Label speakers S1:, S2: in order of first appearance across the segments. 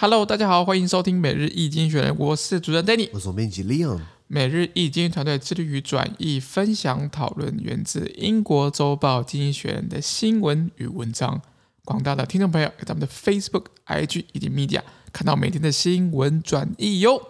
S1: Hello，大家好，欢迎收听每日易经济学人，我是主持人 Danny，
S2: 我是编辑 Leon。
S1: 每日易经济团队致力于转译、分享、讨论源自英国周报《经济学人》的新闻与文章。广大的听众朋友，在我们的 Facebook、IG 以及 Media 看到每天的新闻转译哟。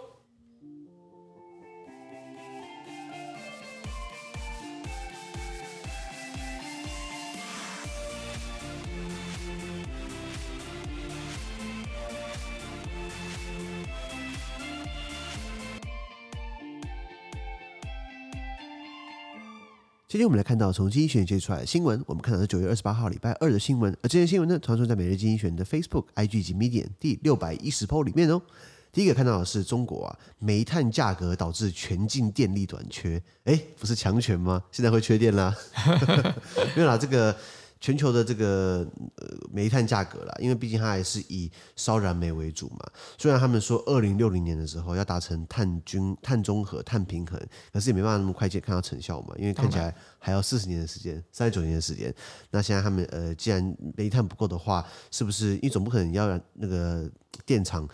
S2: 今天我们来看到从经济学接出来的新闻，我们看到是九月二十八号礼拜二的新闻，而这些新闻呢，传说在每日经济学的 Facebook、IG 及 Medium 第六百一十 po 里面哦。第一个看到的是中国啊，煤炭价格导致全境电力短缺，哎，不是强权吗？现在会缺电啦，没有啦，这个。全球的这个呃煤炭价格啦，因为毕竟它还是以烧燃煤为主嘛。虽然他们说二零六零年的时候要达成碳均碳中和、碳平衡，可是也没办法那么快见看到成效嘛。因为看起来还要四十年的时间，三十九年的时间。那现在他们呃，既然煤炭不够的话，是不是你总不可能要让那个电厂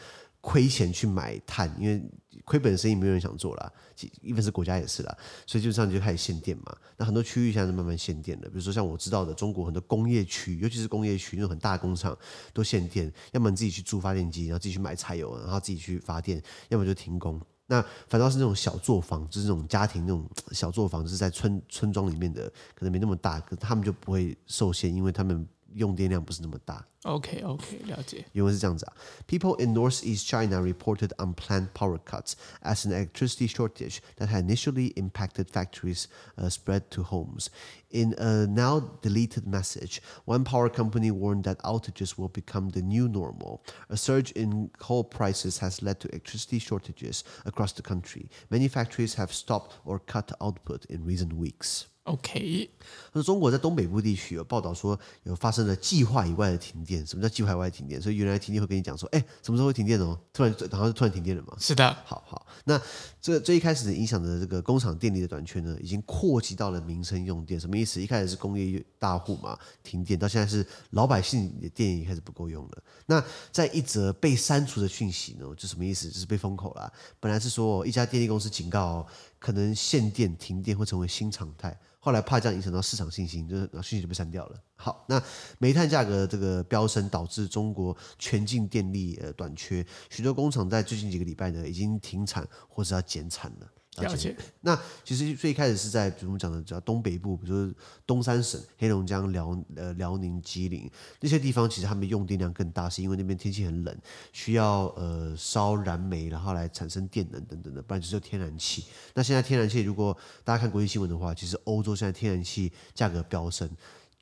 S2: 亏钱去买碳？因为亏本生意没有人想做了，一般是国家也是啦，所以基本上就开始限电嘛。那很多区域现在是慢慢限电的，比如说像我知道的，中国很多工业区，尤其是工业区那种很大工厂都限电，要么你自己去租发电机，然后自己去买柴油，然后自己去发电，要么就停工。那反倒是那种小作坊，就是那种家庭那种小作坊，就是在村村庄里面的，可能没那么大，可他们就不会受限，因为他们。用电量不是那么大。
S1: OK OK，了解。
S2: 因为是这样子啊，People in Northeast China reported unplanned power cuts as an electricity shortage that had initially impacted factories uh, spread to homes. In a now deleted message, one power company warned that outages will become the new normal. A surge in coal prices has led to electricity shortages across the country. Many factories have stopped or cut output in recent weeks.
S1: OK，
S2: 那中国在东北部地区有报道说有发生了计划以外的停电。什么叫计划以外的停电？所以原来停电会跟你讲说，哎，什么时候会停电哦？突然，然后就突然停电了嘛？
S1: 是的。
S2: 好好，那这最一开始影响的这个工厂电力的短缺呢，已经扩及到了民生用电。什么意思？一开始是工业大户嘛，停电，到现在是老百姓的电也开始不够用了。那在一则被删除的讯息呢，就什么意思？就是被封口了。本来是说一家电力公司警告哦，可能限电停电会成为新常态。后来怕这样影响到市场信心，就是信息就被删掉了。好，那煤炭价格这个飙升，导致中国全境电力呃短缺，许多工厂在最近几个礼拜呢已经停产或者要减产了。
S1: 了解。
S2: 那其实最开始是在，比如我们讲的叫东北部，比如说东三省、黑龙江、辽呃辽宁、吉林那些地方，其实他们用电量更大，是因为那边天气很冷，需要呃烧燃煤，然后来产生电能等等的，不然就是天然气。那现在天然气，如果大家看国际新闻的话，其实欧洲现在天然气价格飙升。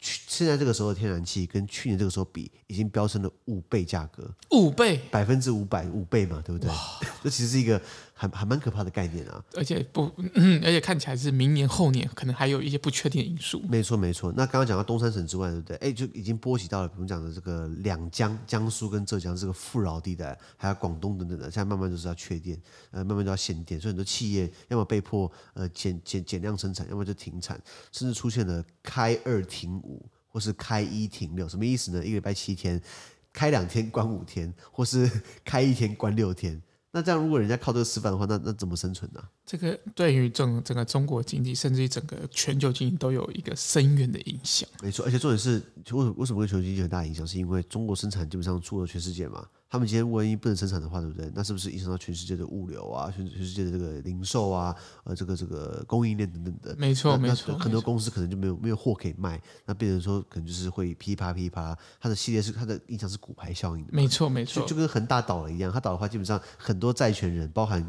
S2: 现在这个时候的天然气跟去年这个时候比，已经飙升了五倍价格，
S1: 五倍，
S2: 百分之五百，五倍嘛，对不对？这其实是一个还还蛮可怕的概念啊。
S1: 而且不，嗯，而且看起来是明年后年可能还有一些不确定因素。
S2: 没错没错。那刚刚讲到东三省之外，对不对？哎，就已经波及到了我们讲的这个两江，江苏跟浙江这个富饶地带，还有广东等等的，现在慢慢就是要缺电，呃，慢慢就要限电，所以很多企业要么被迫呃减减减量生产，要么就停产，甚至出现了开二停五。或是开一停六，什么意思呢？一个礼拜七天，开两天关五天，或是开一天关六天。那这样，如果人家靠这个吃饭的话，那那怎么生存呢？
S1: 这个对于整整个中国经济，甚至于整个全球经济都有一个深远的影响。
S2: 没错，而且重点是，为为什么对全球经济很大影响？是因为中国生产基本上出了全世界嘛。他们今天万一不能生产的话，对不对？那是不是影响到全世界的物流啊，全全世界的这个零售啊，呃，这个这个供应链等等的？
S1: 没错，没错。
S2: 很多公司可能就没有没有货可以卖，那变成说可能就是会噼啪噼啪。它的系列是它的影响是骨牌效应的。
S1: 没错，没错。
S2: 就就跟恒大倒了一样，它倒的话，基本上很多债权人，包含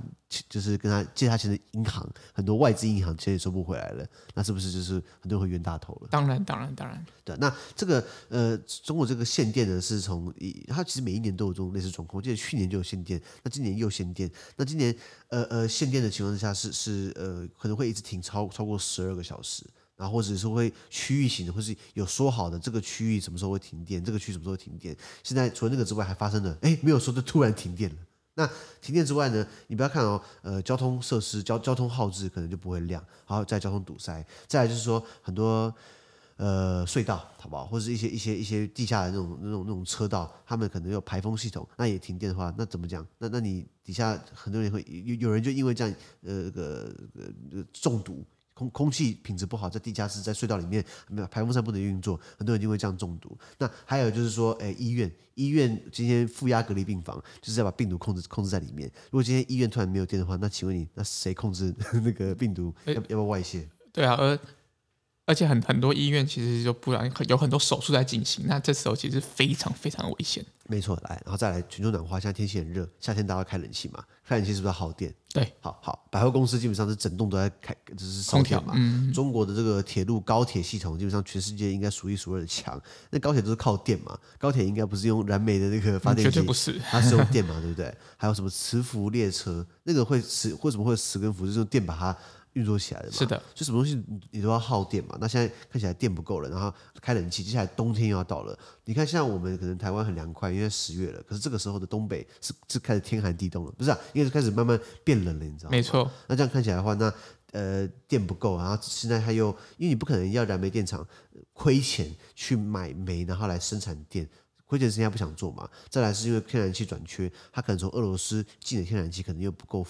S2: 就是跟他借他钱的银行，很多外资银行钱也收不回来了。那是不是就是很多人会冤大头了？
S1: 当然，当然，当然。
S2: 对，那这个呃，中国这个限电呢，是从一，它其实每一年都有这种类似状况。我记得去年就有限电，那今年又限电。那今年呃呃限电的情况之下是是呃可能会一直停超超过十二个小时，然后或者是会区域性的，或是有说好的这个区域什么时候会停电，这个区什么时候停电。现在除了那个之外，还发生了哎没有说就突然停电了。那停电之外呢，你不要看哦，呃交通设施交交通号志可能就不会亮，然后再交通堵塞，再来就是说很多。呃隧道，好不好？或者是一些一些一些地下的那种那种那种车道，他们可能有排风系统，那也停电的话，那怎么讲？那那你底下很多人会有有人就因为这样呃个呃中毒。空空气品质不好，在地下室、在隧道里面，没有排风扇不能运作，很多人就会这样中毒。那还有就是说，哎，医院医院今天负压隔离病房，就是要把病毒控制控制在里面。如果今天医院突然没有电的话，那请问你，那谁控制那个病毒？要要不要外泄？
S1: 对啊，而而且很很多医院其实就不然有很多手术在进行，那这时候其实非常非常危险。
S2: 没错，来，然后再来全球暖化，现在天气很热，夏天大家开冷气嘛，开冷气是不是要耗电？
S1: 对，
S2: 好好，百货公司基本上是整栋都在开，就是烧电嘛。嗯，中国的这个铁路高铁系统基本上全世界应该数一数二的强。那高铁都是靠电嘛，高铁应该不是用燃煤的那个发电机，
S1: 绝对不是，
S2: 它是用电嘛，对不对？还有什么磁浮列车，那个会磁，为什么会磁跟浮？就是用电把它。运作起来的嘛，
S1: 是的，
S2: 就什么东西你都要耗电嘛。那现在看起来电不够了，然后开冷气，接下来冬天又要到了。你看，像我们可能台湾很凉快，因为十月了，可是这个时候的东北是是开始天寒地冻了，不是啊？应该是开始慢慢变冷了，你知道吗？
S1: 没错。那
S2: 这样看起来的话，那呃电不够，然后现在它又因为你不可能要燃煤电厂亏钱去买煤，然后来生产电，亏钱是人家不想做嘛。再来是因为天然气短缺，他可能从俄罗斯进的天然气可能又不够，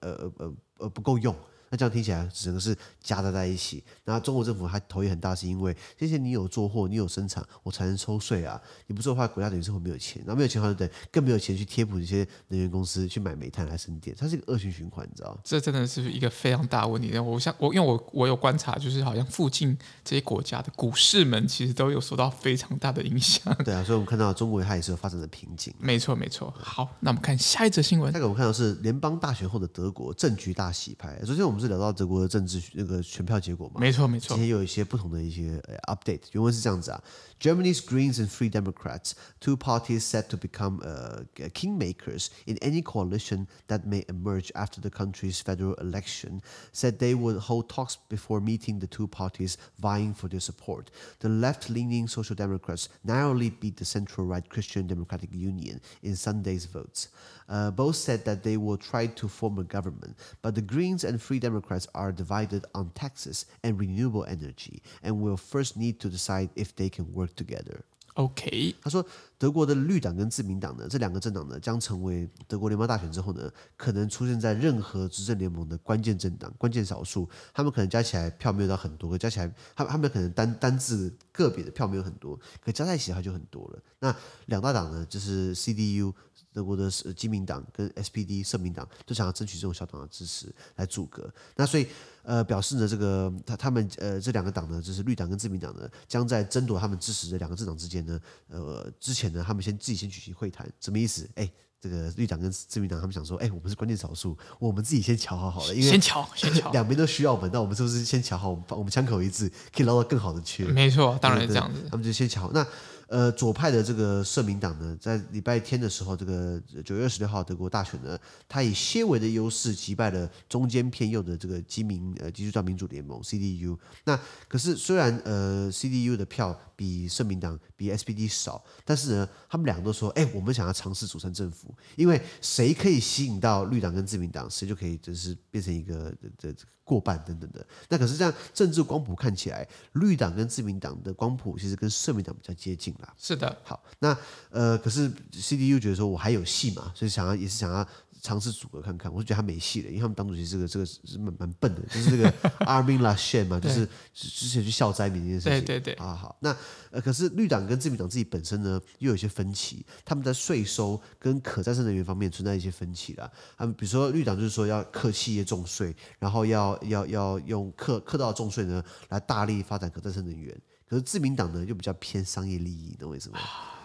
S2: 呃呃呃呃不够用。那这样听起来只能是夹杂在一起。然后中国政府还头也很大，是因为这些你有做货，你有生产，我才能抽税啊。你不做的话，国家等于是会没有钱。然后没有钱的话，就等更没有钱去贴补这些能源公司去买煤炭来生电。它是一个恶性循环，你知道？
S1: 这真的是一个非常大问题。我想我因为我我有观察，就是好像附近这些国家的股市们其实都有受到非常大的影响。
S2: 对啊，所以我们看到中国它也是有发展的瓶颈。
S1: 没错没错。好，那我们看下一则新闻。
S2: 那个我们看到是联邦大选后的德国政局大洗牌。首先我们是聊到德国的政。政治那个选票结果嘛，
S1: 没错没错。
S2: 今天有一些不同的一些 update，原文是这样子啊：Germany's Greens and Free Democrats, two parties set to become uh, kingmakers in any coalition that may emerge after the country's federal election, said they would hold talks before meeting the two parties vying for their support. The left-leaning Social Democrats narrowly beat the central-right Christian Democratic Union in Sunday's votes. Uh, both said that they will try to form a government, but the Greens and Free Democrats are divided on taxes and renewable energy, and will first need to decide if they can work together.
S1: OK，
S2: 他说德国的绿党跟自民党呢，这两个政党呢，将成为德国联邦大选之后呢，可能出现在任何执政联盟的关键政党，关键少数。他们可能加起来票没有到很多，可加起来，他们他们可能单单字个别的票没有很多，可加在一起的话就很多了。那两大党呢，就是 CDU。德国的基民党跟 SPD 社民党都想要争取这种小党的支持来阻隔，那所以呃表示呢，这个他他们呃这两个党呢，就是绿党跟自民党呢，将在争夺他们支持的两个政党之间呢，呃之前呢，他们先自己先举行会谈，什么意思？哎，这个绿党跟自民党他们想说，哎，我们是关键少数，我们自己先瞧好好了，因为
S1: 先瞧先瞧，
S2: 两边都需要我们，那我们是不是先瞧好？我们我们枪口一致，可以捞到更好的缺？
S1: 没错，当然是这样子，
S2: 他们就先乔那。呃，左派的这个社民党呢，在礼拜天的时候，这个九月二十六号德国大选呢，他以些微的优势击败了中间偏右的这个基民呃基督教民主联盟 CDU。那可是虽然呃 CDU 的票比社民党比 SPD 少，但是呢，他们两个都说，哎，我们想要尝试组成政府，因为谁可以吸引到绿党跟自民党，谁就可以就是变成一个这这。过半等等的，那可是这样政治光谱看起来，绿党跟自民党的光谱其实跟社民党比较接近啦。
S1: 是的，
S2: 好，那呃，可是 CDU 觉得说我还有戏嘛，所以想要也是想要尝试组合看看。我就觉得他没戏了，因为他们党主席这个这个是蛮蛮笨的，就是这个 Armin Laschet 嘛，就是之前去笑灾民这件事情。
S1: 对对对，
S2: 啊好，那呃，可是绿党跟自民党自己本身呢，又有一些分歧，他们在税收跟可再生能源方面存在一些分歧啦。他们比如说绿党就是说要克企业重税，然后要。要要用克克到重税呢，来大力发展可再生能源。可是自民党呢，又比较偏商业利益，懂我意思吗？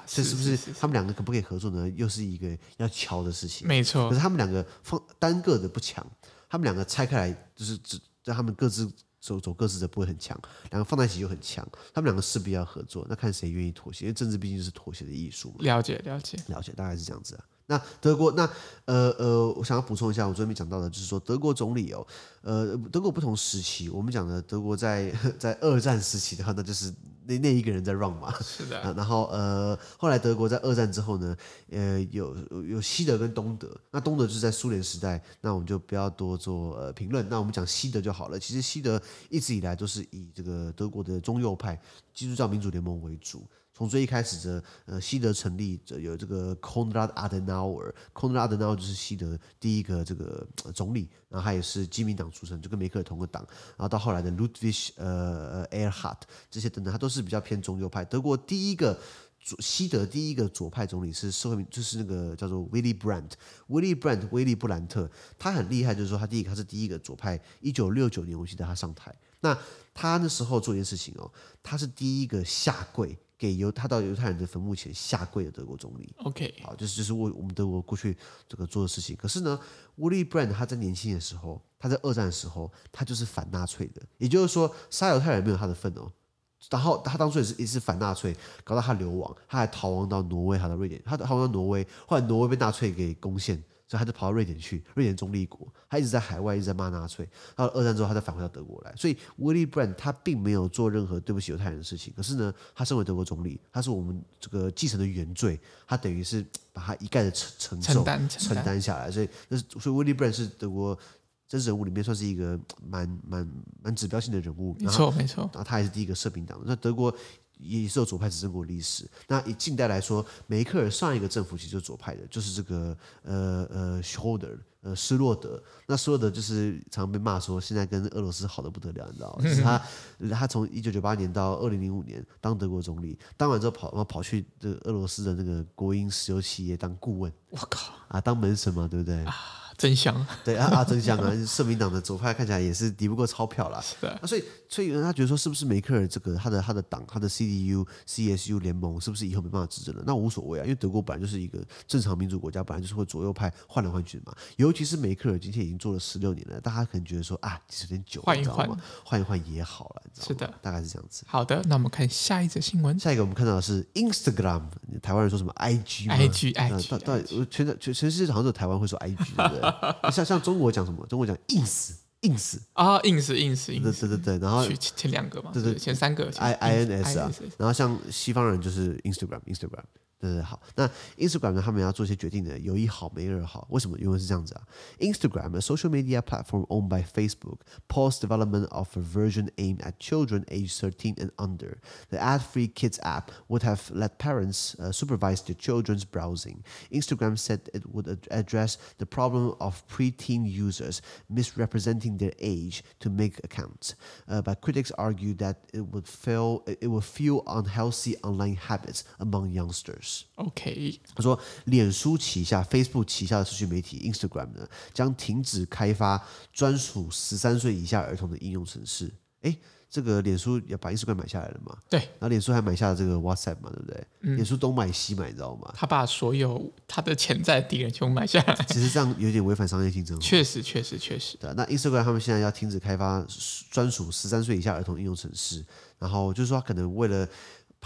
S2: 这是不是他们两个可不可以合作呢？又是一个要乔的事情。
S1: 没错。
S2: 可是他们两个放单个的不强，他们两个拆开来就是只让他们各自走走各自的不会很强，两个放在一起又很强。他们两个势必要合作，那看谁愿意妥协，因为政治毕竟是妥协的艺术嘛。
S1: 了解了解
S2: 了解，大概是这样子啊。那德国，那呃呃，我想要补充一下，我昨天没讲到的，就是说德国总理哦，呃，德国不同时期，我们讲的德国在 在二战时期的话，那就是那那一个人在 run 嘛。
S1: 是的。
S2: 然后呃，后来德国在二战之后呢，呃，有有西德跟东德。那东德就是在苏联时代，那我们就不要多做呃评论。那我们讲西德就好了。其实西德一直以来都是以这个德国的中右派基督教民主联盟为主。从最一开始的呃西德成立者有这个 Konrad Adenauer，Konrad Adenauer 就是西德第一个这个总理，然后他也是基民党出身，就跟梅克尔同个党。然后到后来的 Ludwig 呃 Erhard 这些等等，他都是比较偏中右派。德国第一个西德第一个左派总理是社会民，就是那个叫做 Willy Brandt，Willy Brandt 威利布兰特，他很厉害，就是说他第一个他是第一个左派。一九六九年我记得他上台，那他那时候做一件事情哦，他是第一个下跪。给犹他到犹太人的坟墓前下跪的德国总理
S1: ，OK，
S2: 好，就是就是为我们德国过去这个做的事情。可是呢，Willy Brandt 他在年轻的时候，他在二战的时候，他就是反纳粹的，也就是说杀犹太人没有他的份哦。然后他当初也是也是反纳粹，搞到他流亡，他还逃亡到挪威，逃到瑞典，他逃亡到挪威，后来挪威被纳粹给攻陷。所以他就跑到瑞典去，瑞典中立国，他一直在海外一直在骂纳粹。到了二战之后，他再返回到德国来。所以威利·布兰特他并没有做任何对不起犹太人的事情。可是呢，他身为德国总理，他是我们这个继承的原罪，他等于是把他一概的承承受
S1: 承担
S2: 承担下来。所以那是所以威利·布兰特是德国真实人物里面算是一个蛮蛮蛮指标性的人物。
S1: 没错没错。
S2: 然后他也是第一个社民党。那德国。也是有左派执政过历史。那以近代来说，梅克尔上一个政府其实就是左派的，就是这个呃呃，Schröder 呃施洛德。那施洛德就是常常被骂说现在跟俄罗斯好的不得了，你知道吗？就是他 他从一九九八年到二零零五年当德国总理，当完之后跑然后跑去这个俄罗斯的那个国营石油企业当顾问。
S1: 我靠
S2: 啊，当门神嘛，对不对？
S1: 啊真香，
S2: 对啊啊，真香啊！社民党的左派看起来也是敌不过钞票啦。啊，所以所以有人他觉得说，是不是梅克尔这个他的他的党他的 CDU CSU 联盟是不是以后没办法执政了？那无所谓啊，因为德国本来就是一个正常民主国家，本来就是会左右派换来换去的嘛。尤其是梅克尔今天已经做了十六年了，大家可能觉得说啊，其实有点久，
S1: 换一换，
S2: 换一换也好了，你知道吗
S1: 是的，
S2: 大概是这样子。
S1: 好的，那我们看下一则新闻。
S2: 下一个我们看到的是 Instagram，台湾人说什么 IG，IG，IG，到到全全全世界好像只有台湾会说 IG，对不对？像像。中国讲什么？中国讲 ins，ins
S1: 啊，ins，ins，
S2: 对对对对，然后
S1: 前两个嘛，
S2: 对对，
S1: 前三个
S2: ，i i n s 啊，然后像西方人就是 Instagram，Instagram。对对好，那 Instagram 呢？他们要做一些决定的，有一好没二好。为什么？因为是这样子啊。Instagram，a social media platform owned by Facebook, paused development of a version aimed at children aged 13 and under. The ad-free Kids app would have let parents uh, supervise their children's browsing. Instagram said it would ad address the problem of preteen users misrepresenting their age to make accounts. Uh, but critics argue that it would fail. It would fuel unhealthy online habits among youngsters.
S1: OK，
S2: 他说，脸书旗下、Facebook 旗下的社群媒体 Instagram 呢，将停止开发专属十三岁以下儿童的应用程式。哎，这个脸书要把 Instagram 买下来了嘛？
S1: 对，
S2: 然后脸书还买下了这个 WhatsApp 嘛，对不对？嗯、脸书东买西买，你知道吗？
S1: 他把所有他的潜在敌人全部买下来，
S2: 其实这样有点违反商业竞争。
S1: 确实，确实，确实。
S2: 对，那 Instagram 他们现在要停止开发专属十三岁以下儿童应用程式，然后就是说，可能为了。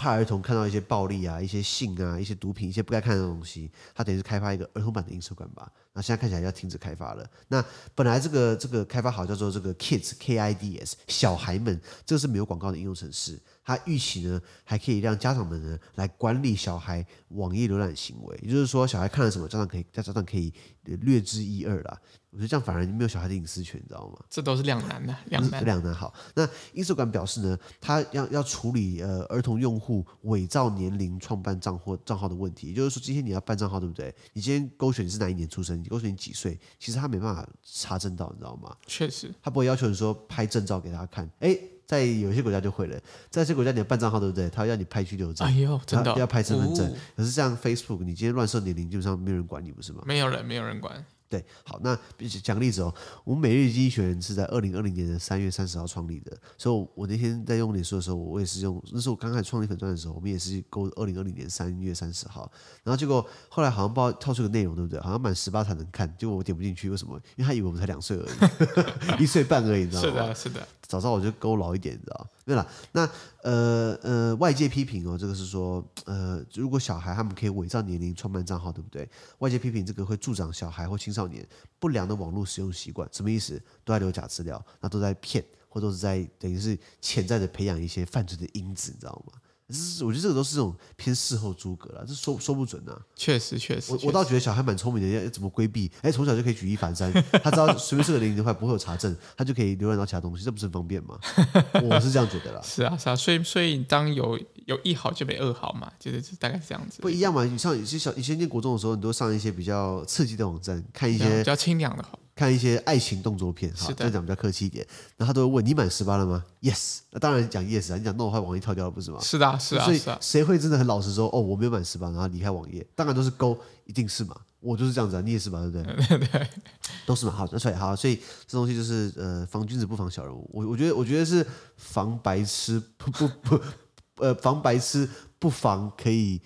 S2: 怕儿童看到一些暴力啊、一些性啊、一些毒品、一些不该看的东西，他等于是开发一个儿童版的 Instagram 吧。那现在看起来要停止开发了。那本来这个这个开发好叫做这个 Kids K I D S 小孩们，这个是没有广告的应用程式。它预期呢还可以让家长们呢来管理小孩网页浏览行为，也就是说小孩看了什么，家长可以在家长可以略知一二啦。我觉得这样反而没有小孩的隐私权，你知道吗？
S1: 这都是两难的，两难
S2: 两难。好，那 Instagram 表示呢，他要要处理呃儿童用户伪造年龄创办账户账号的问题，也就是说今天你要办账号对不对？你今天勾选你是哪一年出生，你勾选你几岁，其实他没办法查证到，你知道吗？
S1: 确实，
S2: 他不会要求你说拍证照给他看，哎。在有些国家就会了，在这些国家你要办账号对不对？他要你拍拘留证，
S1: 哎呦，真的
S2: 要拍身份证。
S1: 哦、
S2: 可是像 Facebook，你今天乱设年龄，基本上没有人管你，不是吗？
S1: 没有人，没有人管。
S2: 对，好，那讲个例子哦，我们每日经济学人是在二零二零年的三月三十号创立的，所以我那天在用脸书的时候，我也是用，那时候我刚开始创立粉钻的时候，我们也是勾二零二零年三月三十号，然后结果后来好像不知道套出个内容，对不对？好像满十八才能看，结果我点不进去，为什么？因为他以为我们才两岁而已，一岁半而已，你知道吗？
S1: 是的，是的。早知道
S2: 我就勾老一点，你知道？对了，那呃呃，外界批评哦，这个是说，呃，如果小孩他们可以伪造年龄创办账号，对不对？外界批评这个会助长小孩或青少年不良的网络使用习惯，什么意思？都在留假资料，那都在骗，或都是在等于是潜在的培养一些犯罪的因子，你知道吗？是，我觉得这个都是这种偏事后诸葛了，这说说不准啊。
S1: 确实，确实，
S2: 我我倒觉得小孩蛮聪明的，要怎么规避？哎，从小就可以举一反三，他知道随便设个年龄的话不会有查证，他就可以浏览到其他东西，这不是很方便吗？我是这样觉得啦。
S1: 是啊，是啊，所以所以当有有一好就没二好嘛，就是大概是这样子。
S2: 不一样嘛，你上有些小以前念国中的时候，你都上一些比较刺激的网站，看一些
S1: 比较清凉的好。
S2: 看一些爱情动作片，哈，这样讲比较客气一点。然后他都会问你满十八了吗？Yes，那当然讲 Yes 啊。你讲 No 的话，网页跳掉了不是吗？
S1: 是的，是啊。
S2: 所以谁会真的很老实说哦，我没有满十八，然后离开网页？当然都是勾，一定是嘛。我就是这样子啊，你也是吧？对不对？
S1: 对对，
S2: 都是嘛。好，那所以好，所以这东西就是呃，防君子不防小人物。我我觉得我觉得是防白痴不不不呃，防白痴不防可以。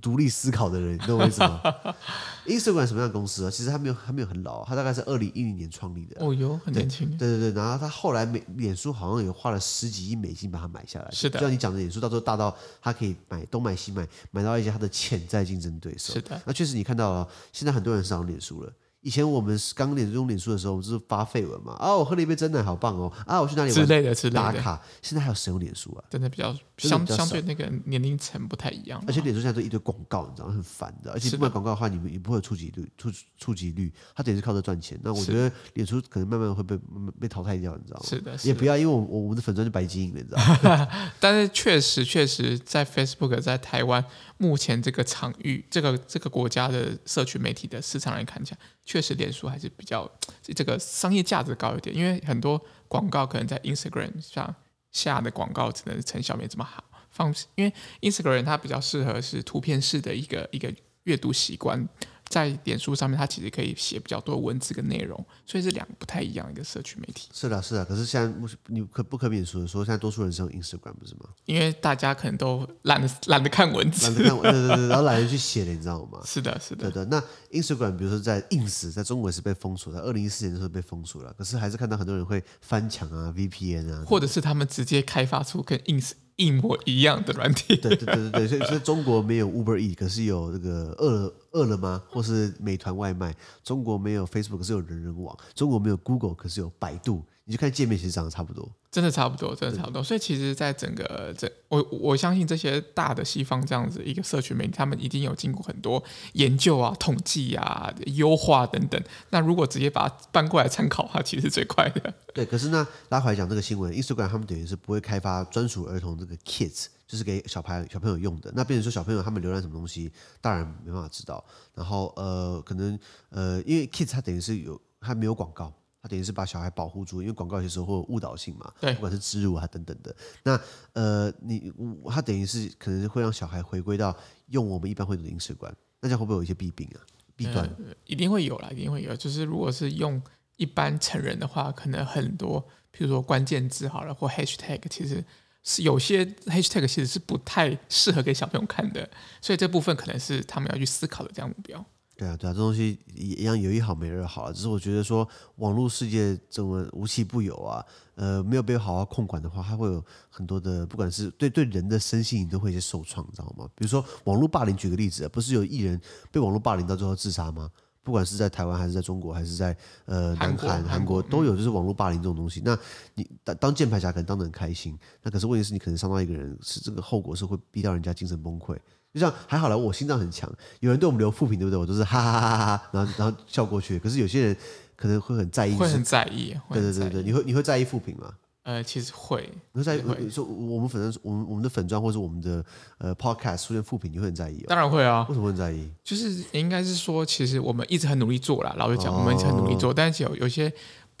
S2: 独立思考的人，你懂我意思吗？Instagram 什么样的公司啊？其实他没有，它没有很老，他大概是二零一零年创立的。
S1: 哦哟，很年轻。
S2: 对对对，然后他后来美脸书好像也花了十几亿美金把它买下来。
S1: 是的，
S2: 就像你讲的，脸书到时候大到他可以买东买西买，买到一些他的潜在竞争对手。
S1: 是的，
S2: 那确实你看到了，现在很多人上脸书了。以前我们刚脸用脸书的时候，我们就是发废文嘛。啊，我喝了一杯真奶，好棒哦！啊，我去哪里玩？
S1: 之类的，之类的
S2: 打卡。现在还有谁用脸书啊？
S1: 真的比较相相对那个年龄层不太一样。
S2: 而且脸书现在都一堆广告，你知道很烦的。而且不买广告的话，你们也不会有触及率，触触及率，它等于是靠着赚钱。那我觉得脸书可能慢慢会被被淘汰掉，你知道吗？
S1: 是的，
S2: 也不要因为我我们的粉砖就白经营了，你知道吗？
S1: 但是确实确实在 Facebook 在台湾目前这个场域，这个这个国家的社群媒体的市场来看起来，确实脸书还是。比较这个商业价值高一点，因为很多广告可能在 Instagram 上下的广告，只能成效没这么好。放，因为 Instagram 它比较适合是图片式的一个一个阅读习惯。在脸书上面，它其实可以写比较多文字跟内容，所以是两个不太一样的一个社区媒体。
S2: 是的，是的。可是现在你可不可免俗的说，现在多数人是用 Instagram 不是吗？
S1: 因为大家可能都懒得懒得看文字，
S2: 懒得看，对对对，然后懒得去写了，你知道吗？
S1: 是的，是的。
S2: 对的。那 Instagram 比如说在 ins 在中国也是被封锁，在二零一四年的时候被封锁了，可是还是看到很多人会翻墙啊，VPN 啊，
S1: 或者是他们直接开发出跟 ins 一模一样的软体。
S2: 对对对对对，所以所以中国没有 Uber E，可是有这个饿饿了吗？或是美团外卖？中国没有 Facebook，可是有人人网；中国没有 Google，可是有百度。你就看界面，其实长得差不多，
S1: 真的差不多，真的差不多。所以其实，在整个这，我我相信这些大的西方这样子一个社群媒体，他们一定有经过很多研究啊、统计啊、优化等等。那如果直接把它搬过来参考的话，其实最快的。
S2: 对，可是呢，拉回来讲这个新闻，Instagram 他们等于是不会开发专属儿童这个 Kids。就是给小孩小朋友用的，那变成说小朋友他们浏览什么东西，大人没办法知道。然后呃，可能呃，因为 Kids 它等于是有，它没有广告，它等于是把小孩保护住，因为广告有些时候会有误导性嘛，
S1: 对，
S2: 不管是植入啊等等的。那呃，你他等于是可能会让小孩回归到用我们一般会用的 Instagram，那这样会不会有一些弊病啊？弊端、
S1: 呃、一定会有啦，一定会有。就是如果是用一般成人的话，可能很多，譬如说关键字好了或 Hashtag，其实。是有些 hashtag 其实是不太适合给小朋友看的，所以这部分可能是他们要去思考的这样目标。
S2: 对啊，对啊，这东西一样有一好没二好啊。只是我觉得说，网络世界这么无奇不有啊，呃，没有被好好控管的话，它会有很多的，不管是对对人的身心都会一些受创，你知道吗？比如说网络霸凌，举个例子，不是有艺人被网络霸凌到最后自杀吗？不管是在台湾还是在中国还是在呃南韩韩国都有，就是网络霸凌这种东西。那你当当键盘侠可能当得很开心，那可是问题是你可能伤到一个人，是这个后果是会逼到人家精神崩溃。就像还好了，我心脏很强，有人对我们留负评，对不对？我都是哈哈哈哈哈，然后然后笑过去。可是有些人可能会很在意，
S1: 会很在意。
S2: 对对对对，你会你会在意负评吗？
S1: 呃，其实会，
S2: 你在你说我们粉丝，我们我们的粉钻或者我们的呃 podcast 出现负评，你会很在意？
S1: 当然会啊，
S2: 为什么会很在意？
S1: 就是应该是说，其实我们一直很努力做啦，老实讲，我们一直很努力做，但是有有些。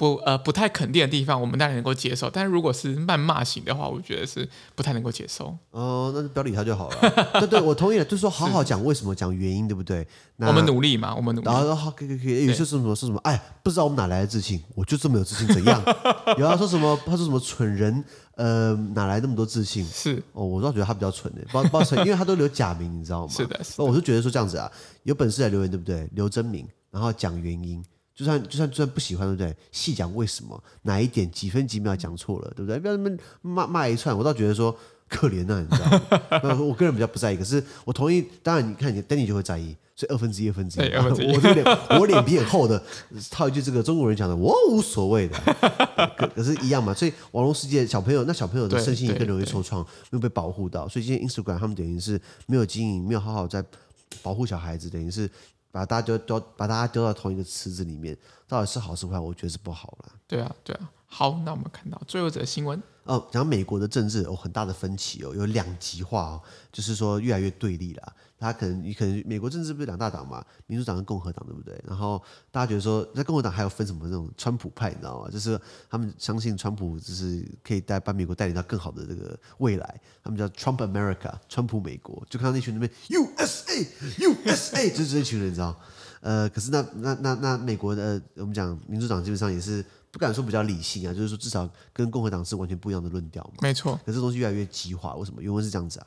S1: 不呃不太肯定的地方，我们当然能够接受。但是如果是谩骂型的话，我觉得是不太能够接受。
S2: 哦，那就不要理他就好了。对对，我同意了。就是说，好好讲为什么，讲原因，对不对？
S1: 我们努力嘛，我们努力。
S2: 然后好，可以可以可以。有些说什么说什么，哎，不知道我们哪来的自信，我就这么有自信，怎样？有他说什么？他说什么蠢人？呃，哪来那么多自信？
S1: 是
S2: 哦，我倒觉得他比较蠢的，不不蠢，因为他都留假名，你知道吗？
S1: 是的。
S2: 那我是觉得说这样子啊，有本事来留言，对不对？留真名，然后讲原因。就算就算就算不喜欢，对不对？细讲为什么，哪一点几分几秒讲错了，对不对？不要那么骂骂一串，我倒觉得说可怜呐、啊，你知道吗？我个人比较不在意，可是我同意。当然，你看你 Danny 就会在意，所以二分之一二分之一。我这脸我脸皮很厚的，套一句这个中国人讲的，我无所谓的。可可是，一样嘛。所以网络世界小朋友，那小朋友的身心也更容易受创，没有被保护到。所以今天 Instagram 他们等于是没有经营，没有好好在保护小孩子，等于是把大家丢丢把大家丢到同一个池子里面，到底是好是坏？我觉得是不好了。
S1: 对啊，对啊。好，那我们看到最后一则新闻
S2: 哦，讲美国的政治有很大的分歧哦，有两极化哦，就是说越来越对立了。他可能你可能美国政治不是两大党嘛，民主党跟共和党对不对？然后大家觉得说，在共和党还有分什么那种川普派，你知道吗？就是他们相信川普就是可以带把美国带领到更好的这个未来，他们叫 Trump America，川普美国。就看到那群那边 USA USA，就是这群人，你知道？呃，可是那那那那美国的我们讲民主党基本上也是。不敢说比较理性啊，就是说至少跟共和党是完全不一样的论调嘛。
S1: 没错，
S2: 可是东西越来越激化，为什么？原文是这样子啊。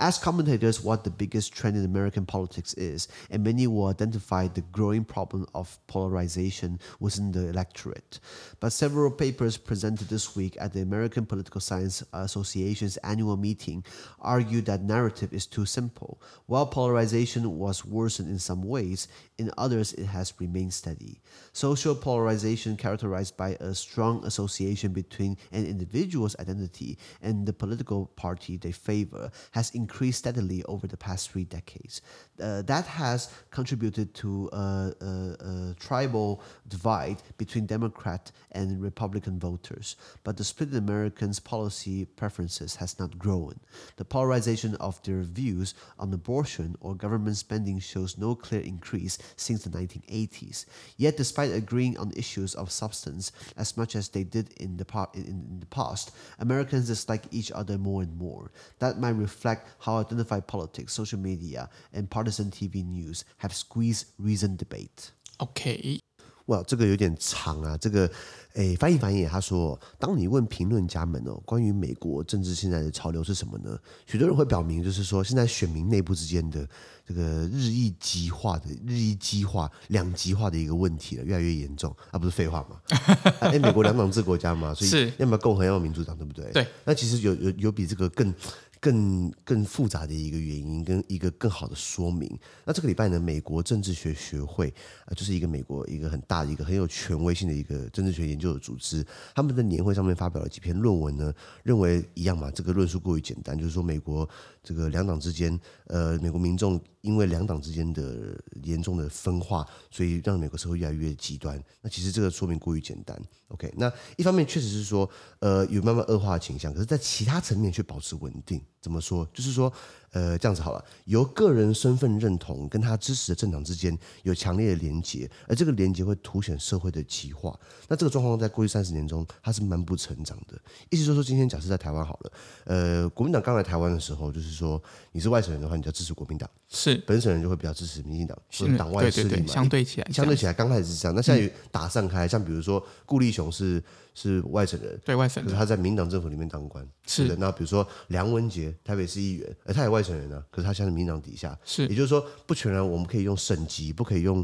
S2: Ask commentators what the biggest trend in American politics is, and many will identify the growing problem of polarization within the electorate. But several papers presented this week at the American Political Science Association's annual meeting argue that narrative is too simple. While polarization was worsened in some ways, in others it has remained steady. Social polarization, characterized by a strong association between an individual's identity and the political party they favor, has increased increased steadily over the past three decades. Uh, that has contributed to a, a, a, tribal divide between Democrat and Republican voters. But the split in Americans' policy preferences has not grown. The polarization of their views on abortion or government spending shows no clear increase since the 1980s. Yet, despite agreeing on issues of substance as much as they did in the, in, in the past, Americans dislike each other more and more. That might reflect how identified politics, social media, and partisan TV news have squeezed recent debate.
S1: OK，
S2: 哇，这个有点长啊。这个，诶，翻译翻译，他说，当你问评论家们哦，关于美国政治现在的潮流是什么呢？许多人会表明，就是说，现在选民内部之间的这个日益激化的、日益激化、两极化的一个问题了，越来越严重啊！不是废话吗？哎，美国两党制国家嘛，所以要么共和，要么民主党，对不对？
S1: 对。
S2: 那其实有有有比这个更。更更复杂的一个原因，跟一个更好的说明。那这个礼拜呢，美国政治学学会啊，就是一个美国一个很大的一个很有权威性的一个政治学研究的组织，他们在年会上面发表了几篇论文呢，认为一样嘛，这个论述过于简单，就是说美国这个两党之间，呃，美国民众因为两党之间的严重的分化，所以让美国社会越来越极端。那其实这个说明过于简单。OK，那一方面确实是说，呃，有慢慢恶化的倾向，可是，在其他层面却保持稳定。怎么说？就是说。呃，这样子好了，由个人身份认同跟他支持的政党之间有强烈的连结，而这个连结会凸显社会的极化。那这个状况在过去三十年中，它是蛮不成长的。意思就是说，今天假设在台湾好了，呃，国民党刚来台湾的时候，就是说你是外省人的话，你就要支持国民党；是本省人就会比较支持民进党，是党外势力嘛。相对起来，
S1: 相对起来
S2: 刚开始是这样。那现在打散开，像比如说顾立雄是是外省人，
S1: 对外省人，
S2: 可是他在民党政府里面当官，
S1: 是的。
S2: 那比如说梁文杰，台北市议员，哎他也外省人呢，可是他。像是民党底下，
S1: 是，
S2: 也就是说，不全然我们可以用省级，不可以用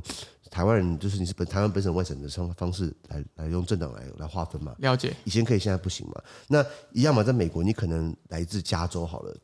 S2: 台湾人，就是你是本台湾本省外省的方方式来来用政党来来划分嘛？
S1: 了解，
S2: 以前可以，现在不行嘛？那一样嘛，在美国，你可能来自加州好了。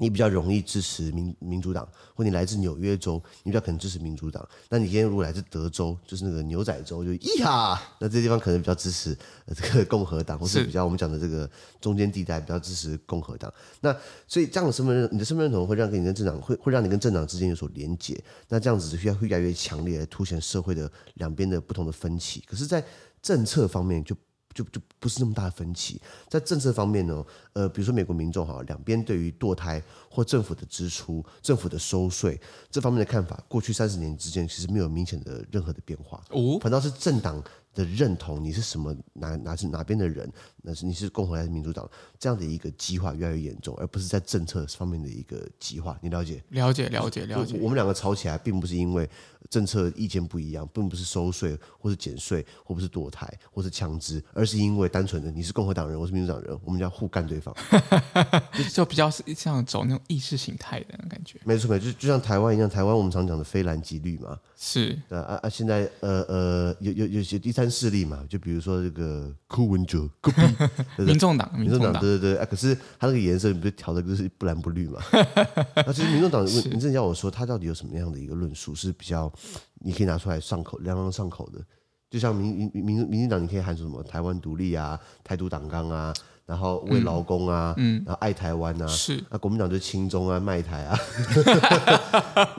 S2: 你比较容易支持民民主党，或你来自纽约州，你比较可能支持民主党。那你今天如果来自德州，就是那个牛仔州，就咿哈，那这地方可能比较支持这个共和党，或是比较我们讲的这个中间地带比较支持共和党。那所以这样的身份认，你的身份认同会让跟你跟政党会会让你跟政党之间有所连结。那这样子需要会越来越强烈，凸显社会的两边的不同的分歧。可是，在政策方面就。就就不是那么大的分歧，在政策方面呢，呃，比如说美国民众哈，两边对于堕胎或政府的支出、政府的收税这方面的看法，过去三十年之间其实没有明显的任何的变化，哦，反倒是政党的认同，你是什么哪哪是哪边的人，那是你是共和还是民主党，这样的一个激化越来越严重，而不是在政策方面的一个激化，你了解？
S1: 了解，了解，了解。
S2: 我们两个吵起来，并不是因为政策意见不一样，并不是收税或是减税，或不是堕胎，或是枪支，而是因为单纯的你是共和党人，我是民主党人，我们要互干对方，
S1: 就就比较是像走那种意识形态的感觉。
S2: 没错，没错，就就像台湾一样，台湾我们常讲的非蓝即绿嘛，
S1: 是
S2: 啊啊，现在呃呃有有有些第三。三势力嘛，就比如说这个柯文哲、
S1: 民众党、
S2: 民众党，对对对，啊，可是他那个颜色不是调的就是不蓝不绿嘛？那其实民众党，你真的要我说，他到底有什么样的一个论述是比较你可以拿出来上口、朗朗上口的？就像民民民民进党，你可以喊出什么台湾独立啊、台独党纲啊。然后为劳工啊，嗯，然后爱台湾啊，是那国民党就亲中啊，卖台啊，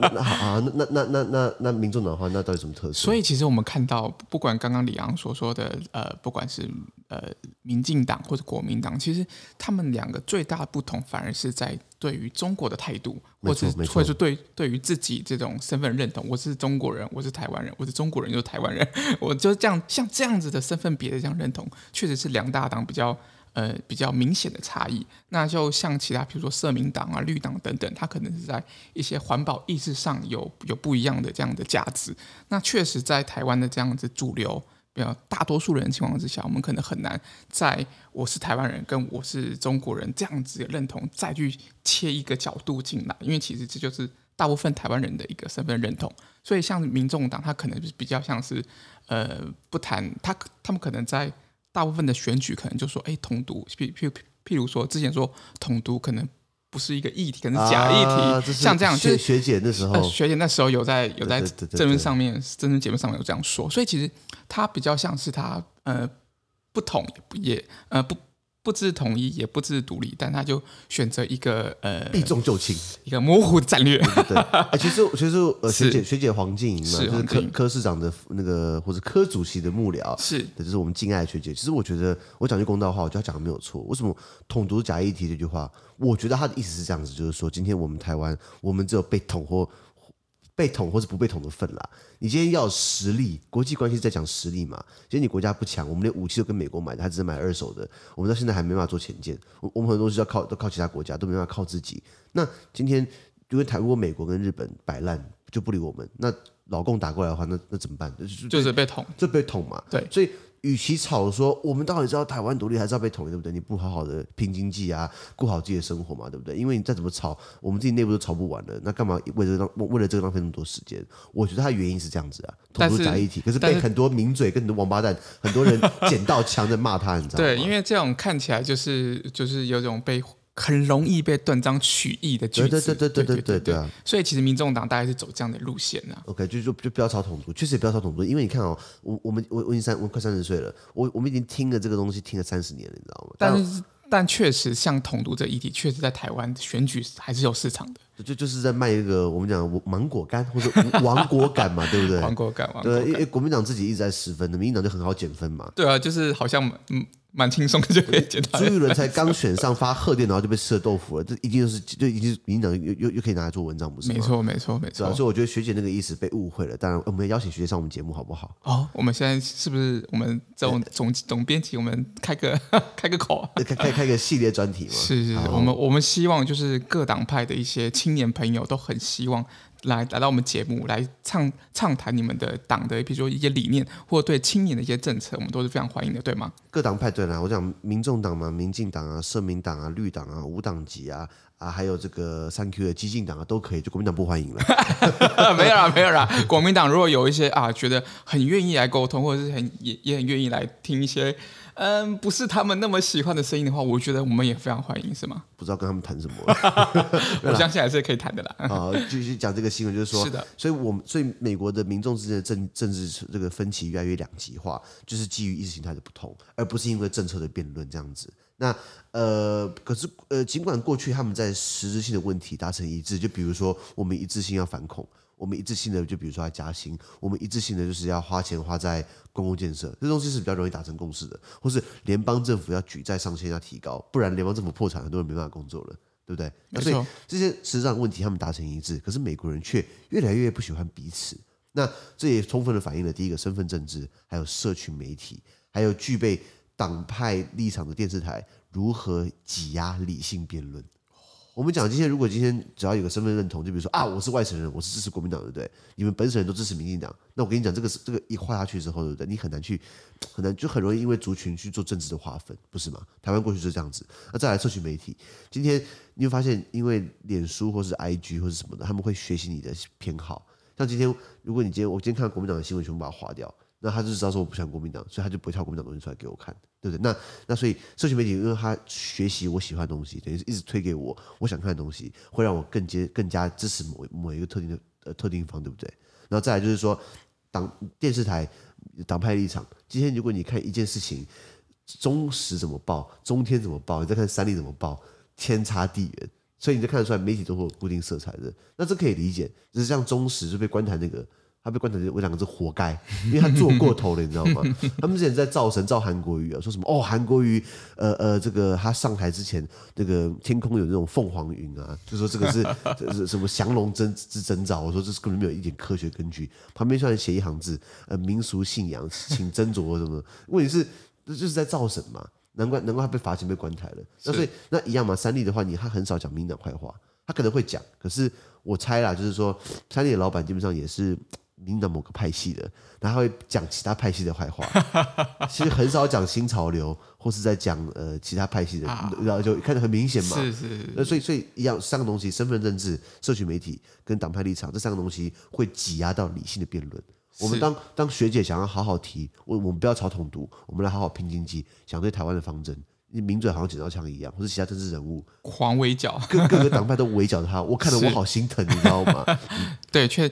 S2: 那好啊，那那那那那那民众党的话，那到底什么特色？
S1: 所以其实我们看到，不管刚刚李昂所说的，呃，不管是呃民进党或者国民党，其实他们两个最大的不同，反而是在对于中国的态度，或者或者是对对于自己这种身份认同，我是中国人，我是台湾人，我是中国人就是台湾人，我就这样像这样子的身份别的这样认同，确实是两大党比较。呃，比较明显的差异，那就像其他，比如说社民党啊、绿党等等，它可能是在一些环保意识上有有不一样的这样的价值。那确实，在台湾的这样子主流，比较大多数人情况之下，我们可能很难在我是台湾人跟我是中国人这样子的认同再去切一个角度进来，因为其实这就是大部分台湾人的一个身份认同。所以，像民众党，它可能就是比较像是呃不谈，他他们可能在。大部分的选举可能就说，哎，统独，譬譬譬如说，之前说统独可能不是一个议题，可能是假议题，啊、像这样。
S2: 就是学姐那时候，呃、
S1: 学姐那时候有在有在政论上面、政论节目上面有这样说，所以其实他比较像是他呃不统也不也呃不。不支持统一，也不支持独立，但他就选择一个呃
S2: 避重就轻，
S1: 一个模糊的战略。
S2: 对，对，对，哎，其实其实呃学姐学姐黄静莹嘛，就是科科市长的那个或者科主席的幕僚，是，这就是我们敬爱的学姐。其实我觉得我讲句公道话，我觉得他讲的没有错。为什么统独假议题这句话？我觉得他的意思是这样子，就是说今天我们台湾，我们只有被统或。被捅或者不被捅的份啦。你今天要有实力，国际关系在讲实力嘛。其实你国家不强，我们连武器都跟美国买的，他只是买二手的。我们到现在还没办法做潜舰，我我们很多东西要靠都靠其他国家，都没办法靠自己。那今天因为台如果美国跟日本摆烂就不理我们，那老共打过来的话，那那怎么办？
S1: 就，是被捅，
S2: 就被捅嘛。对，所以。与其吵说我们到底知道台湾独立还是要被统一，对不对？你不好好的拼经济啊，过好自己的生活嘛，对不对？因为你再怎么吵，我们自己内部都吵不完了，那干嘛为了让为了这个浪费那么多时间？我觉得它原因是这样子啊，统独在一起，可是被很多名嘴跟很多王八蛋，很多人捡到枪在骂他，你知道吗？对，
S1: 因为这种看起来就是就是有种被。很容易被断章取义的句子，
S2: 对对对对对对对对啊！
S1: 所以其实民众党大概是走这样的路线呢、啊。
S2: OK，就就就不要吵统独，确实也不要吵统独，因为你看哦，我我们我我已经三我快三十岁了，我我们已经听了这个东西听了三十年了，你知道吗？
S1: 但是但确实像统独这议题，确实在台湾选举还是有市场的。
S2: 就就是在卖一个我们讲芒果干或者亡国感嘛，对不对？
S1: 亡国感，
S2: 对，因为国民党自己一直在失分的，民进党就很好减分嘛。
S1: 对啊，就是好像嗯。蛮轻松的就可以见到。朱
S2: 一伦才刚选上发贺电，然后就被吃了豆腐了。这一定就是就已经是民进党又又又可以拿来做文章，不是吗？
S1: 没错，没错，没错。
S2: 所以我觉得学姐那个意思被误会了。当然，我们邀请学姐上我们节目好不好？
S1: 哦，我们现在是不是我们这种总总编辑，我们开个 开个口，
S2: 开开开个系列专题嘛？
S1: 是是是，我们我们希望就是各党派的一些青年朋友都很希望。来来到我们节目来畅畅谈你们的党的，比如说一些理念，或者对青年的一些政策，我们都是非常欢迎的，对吗？
S2: 各党派对啦，我讲民众党嘛，民进党啊，社民党啊，绿党啊，无党籍啊，啊，还有这个三 Q 的激进党啊，都可以，就国民党不欢迎了。
S1: 没有啦，没有啦。国民党如果有一些啊，觉得很愿意来沟通，或者是很也也很愿意来听一些。嗯，不是他们那么喜欢的声音的话，我觉得我们也非常欢迎，是吗？
S2: 不知道跟他们谈什么，
S1: 我相信还是可以谈的啦。
S2: 啊，继续讲这个新闻，就是说，是的，所以我们所以美国的民众之间的政政治这个分歧越来越两极化，就是基于意识形态的不同，而不是因为政策的辩论这样子。那呃，可是呃，尽管过去他们在实质性的问题达成一致，就比如说我们一致性要反恐。我们一致性的，就比如说要加薪，我们一致性的就是要花钱花在公共建设，这东西是比较容易达成共识的。或是联邦政府要举债上限要提高，不然联邦政府破产，很多人没办法工作了，对不对？所以这些实际上问题他们达成一致，可是美国人却越来越不喜欢彼此。那这也充分的反映了第一个身份政治，还有社群媒体，还有具备党派立场的电视台如何挤压理性辩论。我们讲今天，如果今天只要有个身份认同，就比如说啊，我是外省人，我是支持国民党，对不对？你们本省人都支持民进党，那我跟你讲，这个是这个一画下去之后，对不对？你很难去，很难就很容易因为族群去做政治的划分，不是吗？台湾过去就是这样子。那再来社群媒体，今天你会发现，因为脸书或是 IG 或是什么的，他们会学习你的偏好。像今天，如果你今天我今天看到国民党的新闻，全部把它划掉。那他就知道说我不喜欢国民党，所以他就不会跳国民党东西出来给我看，对不对？那那所以社群媒体，因为他学习我喜欢的东西，等于是一直推给我我想看的东西，会让我更接更加支持某某一个特定的呃特定方，对不对？然后再来就是说，党电视台党派立场，今天如果你看一件事情，中时怎么报，中天怎么报，你再看三立怎么报，天差地远，所以你就看得出来媒体都会有固定色彩的，那这可以理解，就是像中时就被关台那个。他被关成我两个字活该，因为他做过头了，你知道吗？他们之前在造神造韩国瑜啊，说什么哦韩国瑜，呃呃，这个他上台之前，这个天空有那种凤凰云啊，就说这个是 这是什么降龙真之征兆，我说这是根本没有一点科学根据。旁边虽然写一行字，呃，民俗信仰，请斟酌什么？问题是这就是在造神嘛？难怪难怪他被罚钱被关台了。那所以那一样嘛，三立的话，你他很少讲民党坏话，他可能会讲，可是我猜啦，就是说三立的老板基本上也是。民党某个派系的，然后会讲其他派系的坏话，其实很少讲新潮流，或是在讲呃其他派系的，然后就看得很明显嘛。是是，是。那所以所以一样三个东西：身份政治、社群媒体跟党派立场，这三个东西会挤压到理性的辩论。我们当当学姐想要好好提，我我们不要炒统独，我们来好好拼经济，想对台湾的方针，你名嘴好像剪刀枪一样，或是其他政治人物
S1: 狂围剿，
S2: 各各个党派都围剿他，我看得我好心疼，你知道吗？
S1: 嗯、对，确。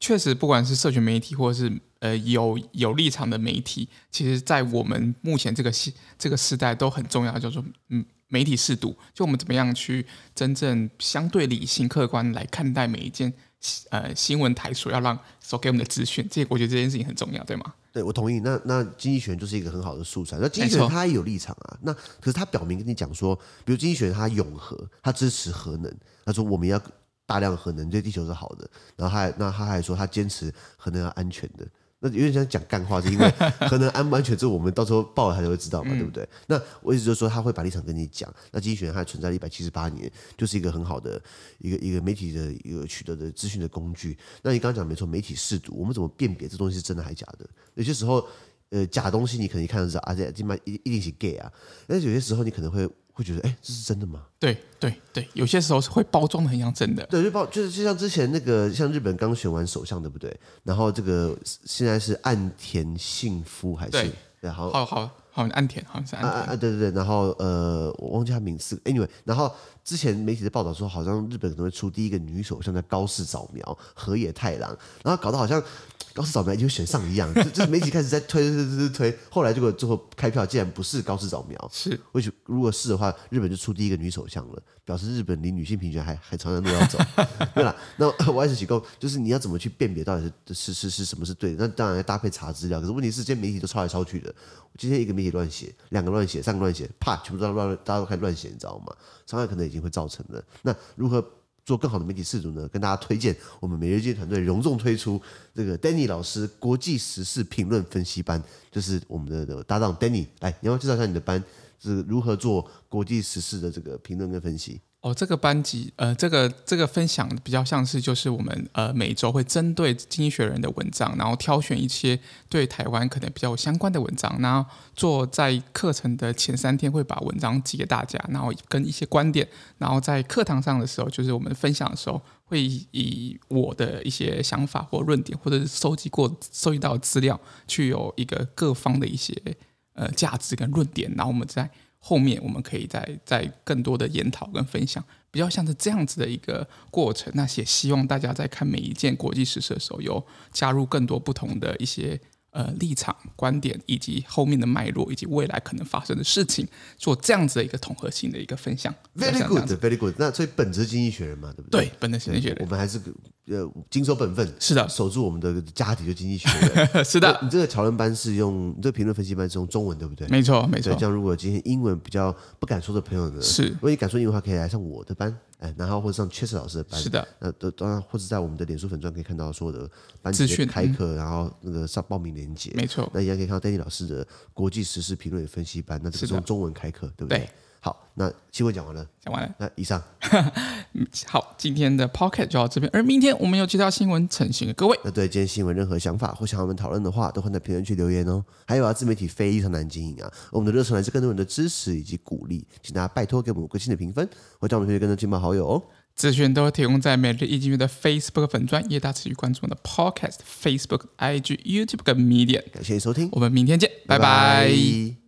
S1: 确实，不管是社群媒体，或者是呃有有立场的媒体，其实，在我们目前这个时这个时代都很重要，叫做嗯媒体适度，就我们怎么样去真正相对理性、客观来看待每一件呃新闻台所要让所给我们的资讯，这我觉得这件事情很重要，对吗？
S2: 对，我同意。那那经济学人就是一个很好的素材。那经济学人他也有立场啊，那可是他表明跟你讲说，比如经济学人他永和，他支持核能，他说我们要。大量核能对地球是好的，然后他还那他还说他坚持核能要安全的，那有点像讲干话，是因为 核能安不安全，这我们到时候报了他就会知道嘛，对不对？那我意思就是说他会把立场跟你讲。那经济学人还存在了一百七十八年，就是一个很好的一个一个媒体的一个取得的资讯的工具。那你刚刚讲没错，媒体试读，我们怎么辨别这东西是真的还是假的？有些时候，呃，假东西你可能一看就知道，而且起码一一定是 gay 啊。但是有些时候你可能会。会觉得哎，这是真的吗？
S1: 对对对，有些时候是会包装的很像真的。
S2: 对，就包就是就像之前那个，像日本刚选完首相，对不对？然后这个现在是岸田幸夫还是？
S1: 对，
S2: 对好
S1: 好好好，岸田好像是。啊啊，
S2: 对对对，然后呃，我忘记他名字。Anyway，然后之前媒体的报道说，好像日本可能会出第一个女首相，叫高市早苗、河野太郎，然后搞得好像。高市早苗已经选上一样，就 就是媒体开始在推 推推推推，后来结果最后开票竟然不是高市早苗，
S1: 是，
S2: 或许如果是的话，日本就出第一个女首相了，表示日本离女性平权还 还长长路要走。对了，那我还是提供，就是你要怎么去辨别到底是是是是什么是对的？那当然要搭配查资料，可是问题是，这些媒体都抄来抄去的，今天一个媒体乱写，两个乱写，三个乱写，啪，全部都乱，大家都开始乱写，你知道吗？伤害可能已经会造成了。那如何？做更好的媒体识读呢，跟大家推荐我们每日经济团队隆重推出这个 Danny 老师国际时事评论分析班，就是我们的搭档 Danny，来，你要介绍一下你的班是如何做国际时事的这个评论跟分析。
S1: 哦，这个班级，呃，这个这个分享比较像是，就是我们呃每周会针对《经济学人》的文章，然后挑选一些对台湾可能比较相关的文章，然后做在课程的前三天会把文章寄给大家，然后跟一些观点，然后在课堂上的时候，就是我们分享的时候，会以我的一些想法或论点，或者是收集过收集到资料，去有一个各方的一些呃价值跟论点，然后我们再。后面我们可以再再更多的研讨跟分享，比较像是这样子的一个过程。那也希望大家在看每一件国际时事的时候，有加入更多不同的一些。呃，立场、观点以及后面的脉络，以及未来可能发生的事情，做这样子的一个统合性的一个分享。
S2: Very good，very good。那所以本质经济学人嘛，对不对？
S1: 对，本质经济学人，
S2: 我们还是呃谨守本分。
S1: 是的，
S2: 守住我们的家庭就经济学人。
S1: 是的，
S2: 你这个讨论班是用，你这个评论分析班是用中文，对不对？
S1: 没错，没错。
S2: 这样如果今天英文比较不敢说的朋友呢，
S1: 是，
S2: 如果你敢说英文的话，可以来上我的班。哎，然后或者上 Chess 老师的班，
S1: 是的，
S2: 那都当然，或者在我们的脸书粉钻可以看到所有的班级的开课，然后那个上报名链接，
S1: 没错，
S2: 那一样可以看到 Danny 老师的国际时事评论与分析班，那这个是用中文开课，对不对？对好，那新闻讲完了，
S1: 讲完了。
S2: 那以上，
S1: 好，今天的 Pocket 就到这边。而明天我们有其他新闻呈现给各位。
S2: 那对今天新闻任何想法或想和我们讨论的话，都会在评论区留言哦。还有啊，自媒体非常难经营啊，我们的热忱来自更多人的支持以及鼓励，请大家拜托给我们五颗星的评分，或将我们推荐更多亲朋好友哦。
S1: 资讯都会提供在每日一经济学人的 Facebook 粉专，也大持续关注我们的 Podcast、Facebook、IG、YouTube 跟 Medium。
S2: 感谢收听，
S1: 我们明天见，拜拜。
S2: 拜拜。